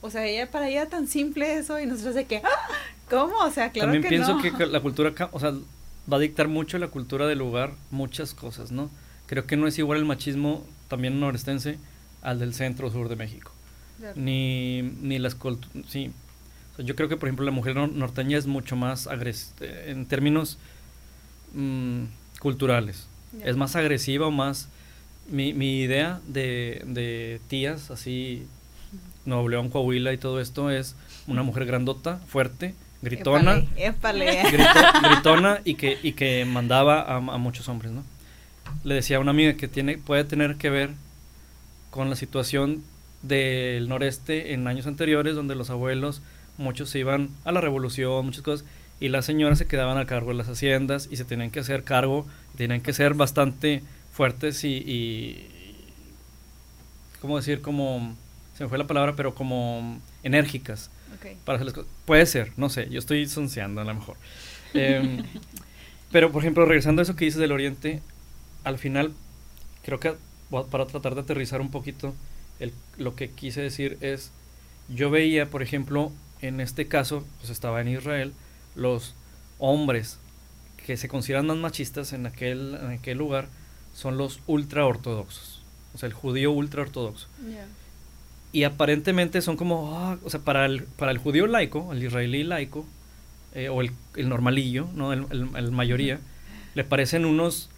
O sea, ella para ella tan simple eso y nosotros de que, "Ah, ¿cómo? O sea, claro También que pienso no. que la cultura, o sea, va a dictar mucho la cultura del lugar, muchas cosas, ¿no? Creo que no es igual el machismo también norestense al del centro o sur de México. Claro. Ni, ni las sí. O sea, yo creo que, por ejemplo, la mujer nor- norteña es mucho más agres eh, en términos mm, culturales. Es más agresiva o más... Mi, mi idea de, de tías, así, Nuevo León, Coahuila y todo esto, es una mujer grandota, fuerte, gritona, Épale, épale. grito- gritona y que, y que mandaba a, a muchos hombres, ¿no? le decía a una amiga que tiene, puede tener que ver con la situación del noreste en años anteriores, donde los abuelos, muchos se iban a la revolución, muchas cosas, y las señoras se quedaban a cargo de las haciendas y se tenían que hacer cargo, tenían que ser bastante fuertes y, y ¿cómo decir? Como, se me fue la palabra, pero como enérgicas Ok. para hacer las cosas. Puede ser, no sé, yo estoy sonceando a lo mejor. Em, pero, por ejemplo, regresando a eso que dices del Oriente, al final, creo que para tratar de aterrizar un poquito, el- lo que quise decir es, yo veía, por ejemplo, en este caso, pues estaba en Israel, los hombres que se consideran más machistas en aquel, en aquel lugar son los ultra ortodoxos, o sea, el judío ultra ortodoxo Ya. y aparentemente son como, ah, o sea, para el, para el judío laico, el israelí laico, eh, o el, el normalillo, ¿no? El, el- el mayoría, le parecen unos,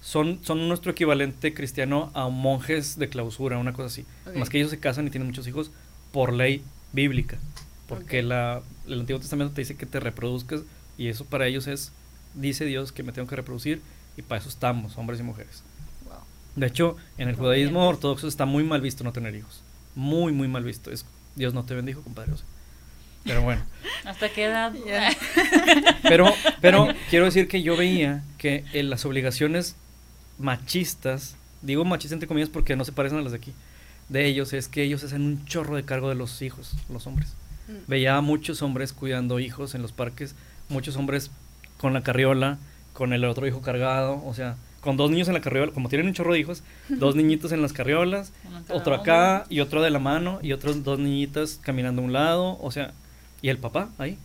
son, son nuestro equivalente cristiano a monjes de clausura, una cosa así. Más que ellos se casan y tienen muchos hijos por ley bíblica, porque la, el Antiguo Testamento te dice que te reproduzcas y eso para ellos es, dice Dios que me tengo que reproducir y para eso estamos, hombres y mujeres. Wow. De hecho, en el judaísmo bien. ortodoxo está muy mal visto no tener hijos. Muy, muy mal visto. Es, Dios no te bendijo, compadre. o sea. Pero bueno. ¿Hasta qué edad? Pero, pero quiero decir que yo veía que en las obligaciones machistas, digo machistas entre comillas porque no se parecen a las de aquí, de ellos es que ellos hacen un chorro de cargo de los hijos, los hombres. Mm. Veía a muchos hombres cuidando hijos en los parques, muchos hombres con la carriola, con el otro hijo cargado, o sea, con dos niños en la carriola, como tienen un chorro de hijos, dos niñitos en las carriolas, otro acá y otro de la mano y otros dos niñitas caminando a un lado, o sea, y el papá ahí,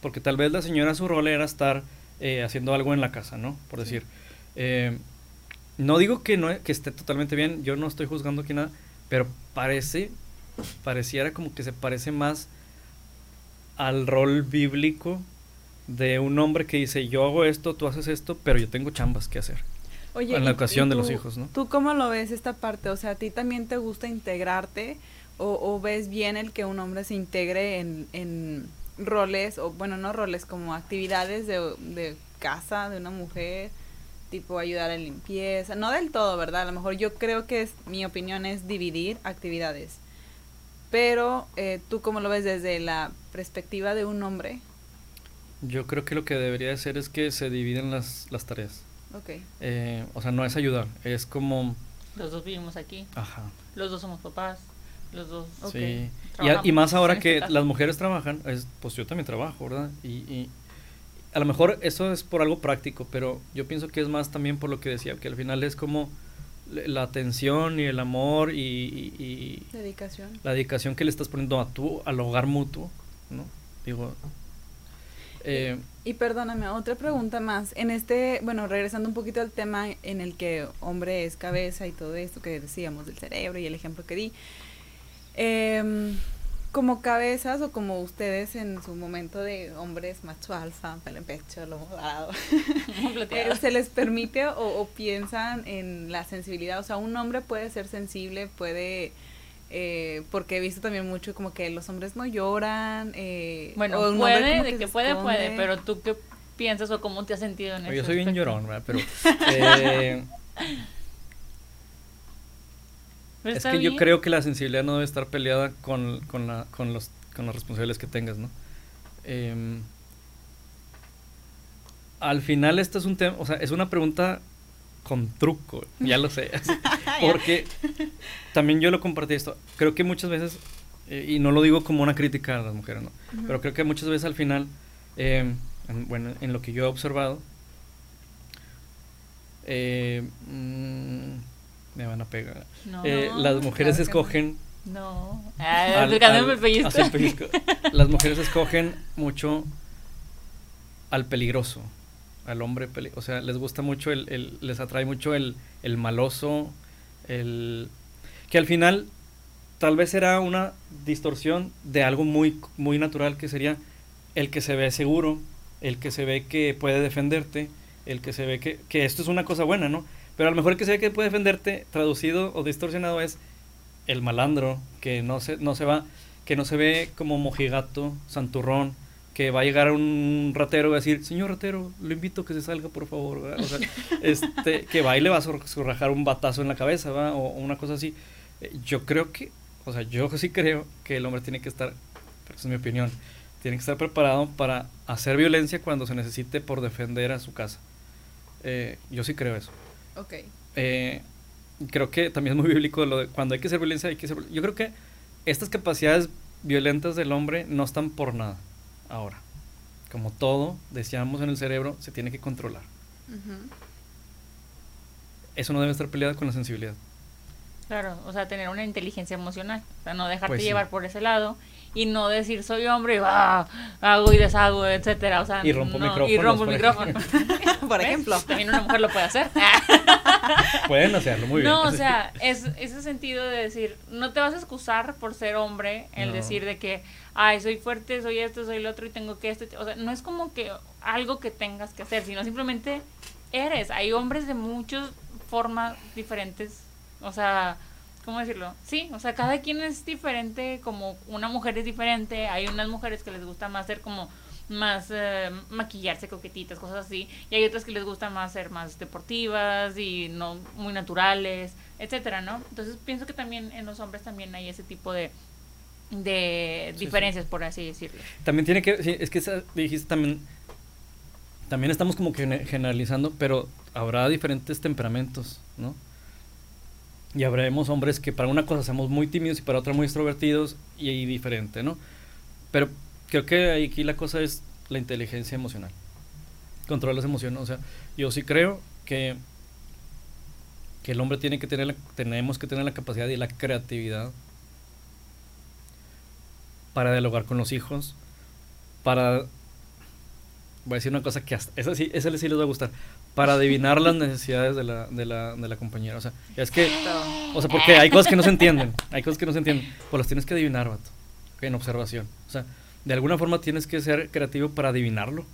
porque tal vez la señora su rol era estar eh, haciendo algo en la casa, ¿no? Por decir. Eh, no digo que no que esté totalmente bien, yo no estoy juzgando aquí nada, pero parece, pareciera como que se parece más al rol bíblico de un hombre que dice yo hago esto, tú haces esto, pero yo tengo chambas que hacer. Oye, En la educación y de los tú- hijos, ¿no? ¿Tú cómo lo ves esta parte? O sea, ¿a ti también te gusta integrarte o, o ves bien el que un hombre se integre en, en roles, o bueno, no roles, como actividades de, de casa de una mujer, tipo ayudar en limpieza? No del todo, ¿verdad? A lo mejor yo creo que es, mi opinión es dividir actividades. Pero, eh, ¿tú cómo lo ves desde la perspectiva de un hombre? Yo creo que lo que debería hacer es que se dividen las, las tareas. Ok. Eh, o sea, no es ayudar, es como... Los dos vivimos aquí, Ajá. los dos somos papás, los dos Ok. Sí. Y, a- y más ahora que las mujeres trabajan, es, pues yo también trabajo, ¿verdad? Y, y a lo mejor eso es por algo práctico, pero yo pienso que es más también por lo que decía, que al final es como la atención y el amor y, y- y Dedicación. la dedicación que le estás poniendo a tu, al hogar mutuo, ¿no? Digo... eh, Y perdóname, otra pregunta más. En este, bueno, regresando un poquito al tema en el que hombre es cabeza y todo esto que decíamos del cerebro y el ejemplo que di. em, como cabezas o como ustedes en su momento de hombres macho alfa, pelo en pecho, lomo dorado, ¿se les permite o, o piensan en la sensibilidad? O sea, un hombre puede ser sensible, puede... eh, porque he visto también mucho como que los hombres no lloran. Eh, Bueno, o un hombre puede, de que puede, puede, pero tú qué piensas o cómo te has sentido en eso? yo soy bien llorón, ¿verdad? Pero... eh, Es que yo creo que la sensibilidad no debe estar peleada con, con, la, con, los, con las responsabilidades que tengas, ¿no? Em, al final esto es un tema, o sea, es una pregunta con truco, ya lo sé. porque también yo lo compartí esto. Creo que muchas veces, eh, y no lo digo como una crítica a las mujeres, ¿no? Pero creo que muchas veces al final, em, en- bueno, en lo que yo he observado, eh, mm, me van a pegar. No, Eh, las mujeres claro que no. escogen no. Ah, al- tocándome al- el pellizco. así el pellizco. Las mujeres escogen mucho al peligroso, al hombre peligroso. O sea, les gusta mucho, el, el- les atrae mucho el, el maloso, el... Que al final tal vez será una distorsión de algo muy, muy natural que sería el que se ve seguro, el que se ve que puede defenderte, el que se ve que, que esto es una cosa buena, ¿no? Pero a lo mejor el que se ve que puede defenderte, traducido o distorsionado, es el malandro, que no se, no se va, que no se ve como mojigato, santurrón, que va a llegar un ratero y va a decir, señor ratero, lo invito a que se salga, por favor. sea, este, que va y le va a zorrajar un batazo en la cabeza, ¿va? O, o una cosa así. Eh, Yo creo que, o sea, yo sí creo que el hombre tiene que estar, pero esa es mi opinión, tiene que estar preparado para hacer violencia cuando se necesite por defender a su casa. Eh, yo sí creo eso. Ok. Eh, creo que también es muy bíblico lo de cuando hay que hacer violencia, hay que hacer... Yo creo que estas capacidades violentas del hombre no están por nada ahora. Como todo, decíamos en el cerebro, se tiene que controlar. Eso no debe estar peleado con la sensibilidad. Claro, o sea, tener una inteligencia emocional, o sea, no dejarte Pues sí. llevar por ese lado y no decir soy hombre y ah, hago y deshago, etcétera, o sea, Y rompo no, y micrófonos, rompo el por micrófono. Por ¿Ves? ejemplo. También una mujer lo puede hacer. Pueden hacerlo muy bien. No, o sea, es ese sentido de decir, no te vas a excusar por ser hombre, el No. decir de que, ay, soy fuerte, soy esto, soy lo otro y tengo que esto. O sea, no es como que algo que tengas que hacer, sino simplemente eres. Hay hombres de muchas formas diferentes. O sea, ¿cómo decirlo? Sí, o sea, cada quien es diferente, como una mujer es diferente. Hay unas mujeres que les gusta más ser como más eh, maquillarse coquetitas, cosas así, y hay otras que les gusta más ser más deportivas y no muy naturales, etcétera, ¿no? Entonces pienso que también en los hombres también hay ese tipo de de Sí, sí. diferencias, por así decirlo. También tiene que, sí, es que esa- dijiste también, también estamos como que gene- generalizando, pero habrá diferentes temperamentos, ¿no? Y habremos hombres que para una cosa somos muy tímidos y para otra muy extrovertidos y, y diferente, ¿no? Pero creo que aquí la cosa es la inteligencia emocional. Controlar las emociones, o sea, yo sí creo que que el hombre tiene que tener la- tenemos que tener la capacidad y la creatividad para dialogar con los hijos, para voy a decir una cosa que hasta, esa sí, esa sí les va a gustar, para adivinar las necesidades de la, de la, de la compañera. O sea, es que, o sea, porque hay cosas que no se entienden, hay cosas que no se entienden, pues las tienes que adivinar, vato, en observación. O sea, de alguna forma tienes que ser creativo para adivinarlo,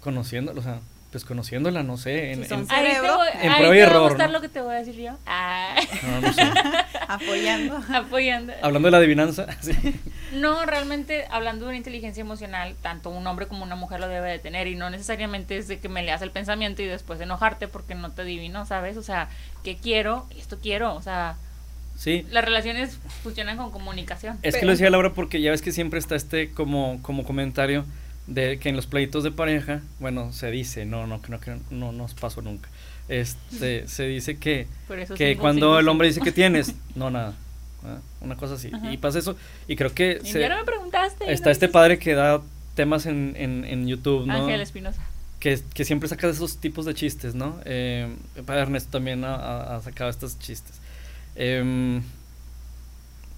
conociéndolo, o sea, pues conociéndola, no sé, en, Si son en- Ahí Ahí te, Cerebro. voy- En ahí prueba y te va a error, gustar ¿no? lo que te voy a decir yo. Ah, no, no sé. Apoyando. apoyando. Hablando de la adivinanza, sí. No, realmente hablando de una inteligencia emocional, tanto un hombre como una mujer lo debe de tener y no necesariamente es de que me leas el pensamiento y después enojarte porque no te adivino, ¿sabes? O sea, ¿qué quiero? Esto quiero, o sea, sí. las relaciones funcionan con comunicación. Es que lo decía Laura porque ya ves que siempre está este como, como comentario de que en los pleitos de pareja, bueno, se dice, no, no, no, no, no nos pasó nunca. Este, se dice que, que cuando el hombre dice que tienes, no nada. Una cosa así. Y pasa eso. Y creo que ya no me preguntaste. está este padre que da temas en, en, en YouTube, ¿no? Ángel Espinosa. que, que siempre saca esos tipos de chistes, ¿no? Eh, padre Ernesto también ha, sacado estos chistes. Em,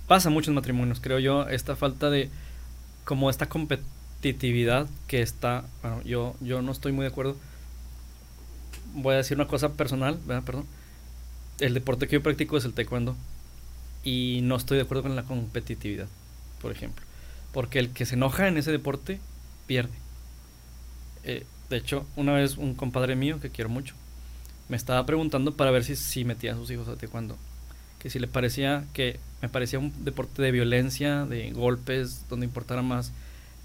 pasa mucho en matrimonios, creo yo, esta falta de como esta competitividad que está, bueno, yo, yo no estoy muy de acuerdo. Voy a decir una cosa personal, ¿verdad? Perdón. El deporte que yo practico es el taekwondo y no estoy de acuerdo con la competitividad, por ejemplo. Porque el que se enoja en ese deporte pierde. Eh, de hecho, una vez un compadre mío que quiero mucho me estaba preguntando para ver si, si metía a sus hijos a taekwondo. Que si le parecía que me parecía un deporte de violencia, de golpes, donde importara más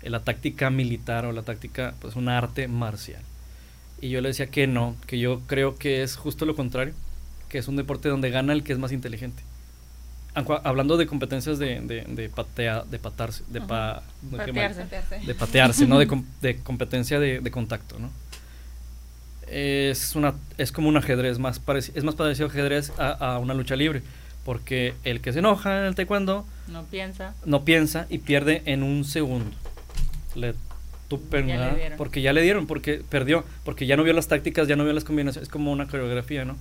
la táctica militar o la táctica, pues un arte marcial. Y yo le decía que no, que yo creo que es justo lo contrario, que es un deporte donde gana el que es más inteligente. Hablando de competencias de, de, de patea, de patarse, de pa, no, qué mal Patearse. de patearse, ¿no? De, com- de competencia de, de contacto, ¿no? Es, una, es como un ajedrez, más pareci- es más parecido a ajedrez a, a una lucha libre, porque el que se enoja en el taekwondo No piensa. no piensa y pierde en un segundo. Le tupen, porque ya le dieron, porque perdió, porque ya no vio las tácticas, ya no vio las combinaciones, es como una coreografía, ¿no?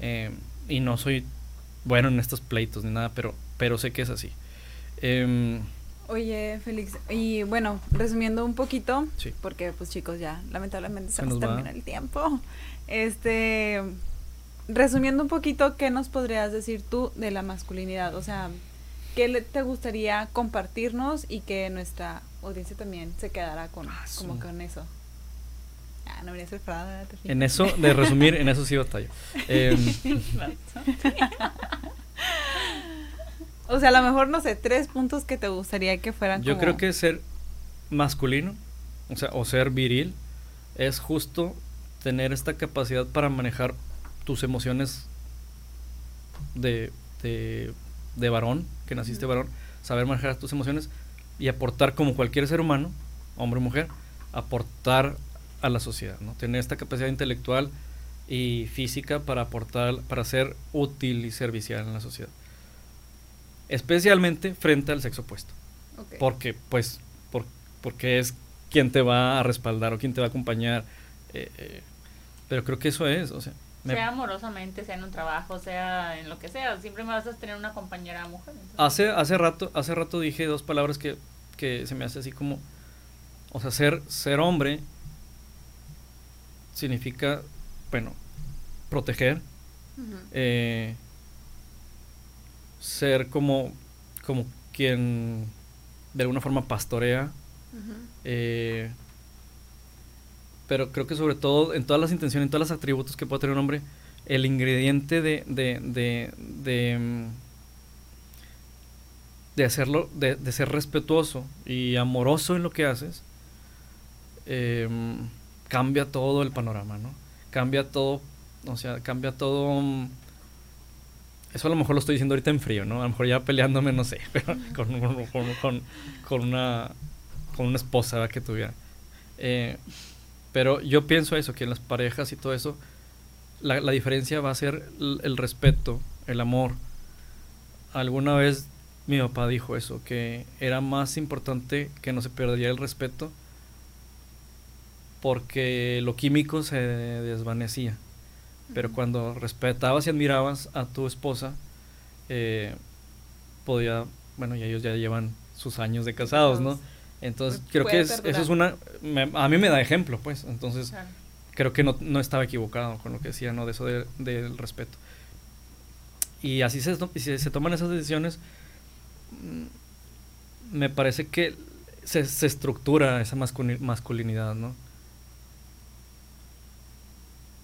Eh, y no soy bueno en estos pleitos ni nada, pero, pero sé que es así. Em, Oye, Félix, y bueno, resumiendo un poquito, Sí. porque pues chicos ya lamentablemente se Se nos termina el tiempo. Este, resumiendo un poquito, ¿qué nos podrías decir tú de la masculinidad? O sea, ¿qué le- te gustaría compartirnos y que nuestra audiencia también se quedara con, Ah, como con eso? Ah, no te fijas. En eso, de resumir, en eso sí batallo. Em, O sea, a lo mejor, no sé, tres puntos que te gustaría que fueran yo como- creo que ser masculino o sea, o ser viril, es justo tener esta capacidad para manejar tus emociones de, de, de varón, que naciste varón, saber manejar tus emociones y aportar como cualquier ser humano, hombre o mujer, aportar a la sociedad, ¿no? Tener esta capacidad intelectual y física para aportar, para ser útil y servicial en la sociedad. Especialmente frente al sexo opuesto. Ok. Porque, pues, por- porque es quien te va a respaldar o quien te va a acompañar. eh, eh, pero creo que eso es, o sea. Me- Sea amorosamente, sea en un trabajo, sea en lo que sea, siempre me vas a tener una compañera mujer. entonces- hace, hace rato, hace rato dije dos palabras que, que se me hace así como. O sea, ser, ser hombre significa, bueno, proteger, eh, ser como, como quien de alguna forma pastorea, eh, pero creo que sobre todo en todas las intenciones, en todos los atributos que puede tener un hombre, el ingrediente de, de, de, de, mm, de hacerlo, de, de ser respetuoso y amoroso en lo que haces, eh, cambia todo el panorama, ¿no? Cambia todo, o sea, cambia todo... mm, Eso a lo mejor lo estoy diciendo ahorita en frío, ¿no? A lo mejor ya peleándome, no sé, pero con, con- con una, con una esposa ¿verdad? que tuviera. Eh, pero yo pienso eso, que en las parejas y todo eso, la, la diferencia va a ser el, el respeto, el amor. Alguna vez mi papá dijo eso, que era más importante que no se perdiera el respeto porque lo químico se desvanecía. Pero cuando respetabas y admirabas a tu esposa, eh, podía, bueno, y ellos ya llevan sus años de casados, ¿no? Entonces, Pues creo que es, eso es una, me- a mí me da ejemplo, pues, entonces Claro. creo que no, no estaba equivocado con lo que decía, ¿no? De eso de- del respeto. Y así se, se, toman esas decisiones, mm, me parece que se, se estructura esa masculi- masculinidad, ¿no?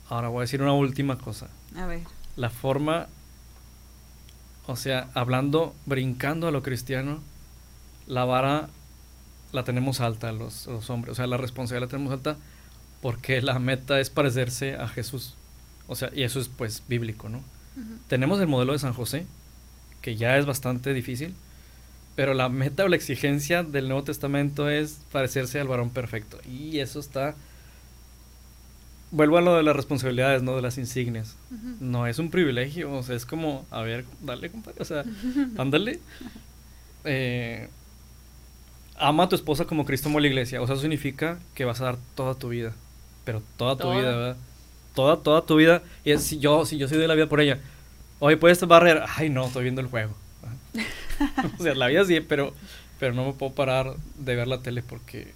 Ahora voy a decir una última cosa. A ver. La forma, o sea, hablando, brincando a lo cristiano, la vara la tenemos alta los, los hombres, o sea, la responsabilidad la tenemos alta porque la meta es parecerse a Jesús. O sea, y eso es pues bíblico, ¿no? Tenemos el modelo de San José, que ya es bastante difícil, pero la meta o la exigencia del Nuevo Testamento es parecerse al varón perfecto. Y eso está... Vuelvo a lo de las responsabilidades, ¿no? De las insignias. No es un privilegio, o sea, es como, a ver, dale, compadre, o sea, ándale. Eh, ama a tu esposa como Cristo amó la iglesia, o sea, eso significa que vas a dar toda tu vida, pero toda tu Toda. vida, ¿verdad? Toda, toda tu vida, y es, si yo, si yo soy de la vida por ella, oye, ¿puedes barrer? Ay, no, estoy viendo el juego. o sea, la vida sí, pero, pero no me puedo parar de ver la tele porque,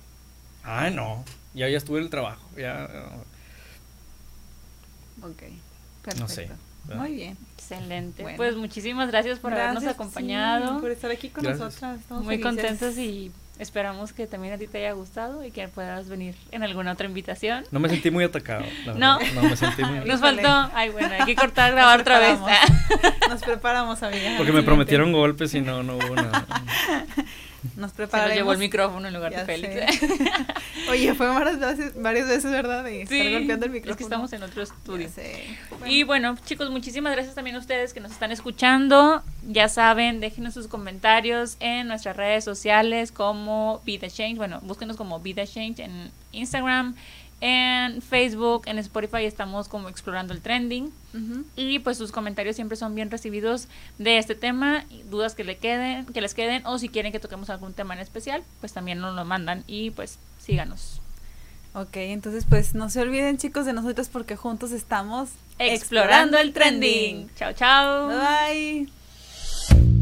ay, no, ya, ya estuve en el trabajo, ya, Ok. Perfecto. No sé, ¿verdad? Muy bien. Excelente. Bueno. Pues muchísimas gracias por habernos acompañado. sí, por estar aquí con Gracias. nosotras. Estamos Muy felices. contentos y esperamos que también a ti te haya gustado y que puedas venir en alguna otra invitación. no me sentí muy atacado. la No. verdad, no me sentí muy Nos Híjole. faltó, ay bueno, hay que cortar, grabar otra vez. preparamos. Nos preparamos, amiga. Porque me prometieron golpes y no, no hubo nada. Nos Se nos prepararemos. llevó el micrófono en lugar Ya de Félix. sé. Oye, fue varias veces, varias veces, ¿verdad? De estar Sí, golpeando el micrófono. es que estamos en otro estudio. Sé. Y bueno, chicos, muchísimas gracias también a ustedes que nos están escuchando. Ya saben, déjenos sus comentarios en nuestras redes sociales como Vida Change. Bueno, búsquenos como Vida Change en Instagram, en Facebook, en Spotify estamos como explorando el trending. Y pues sus comentarios siempre son bien recibidos de este tema, dudas que le queden, que les queden o si quieren que toquemos algún tema en especial, pues también nos lo mandan y pues síganos. Ok, entonces pues no se olviden chicos de nosotros porque juntos estamos Explorando el trending. Chao, chao. Bye bye.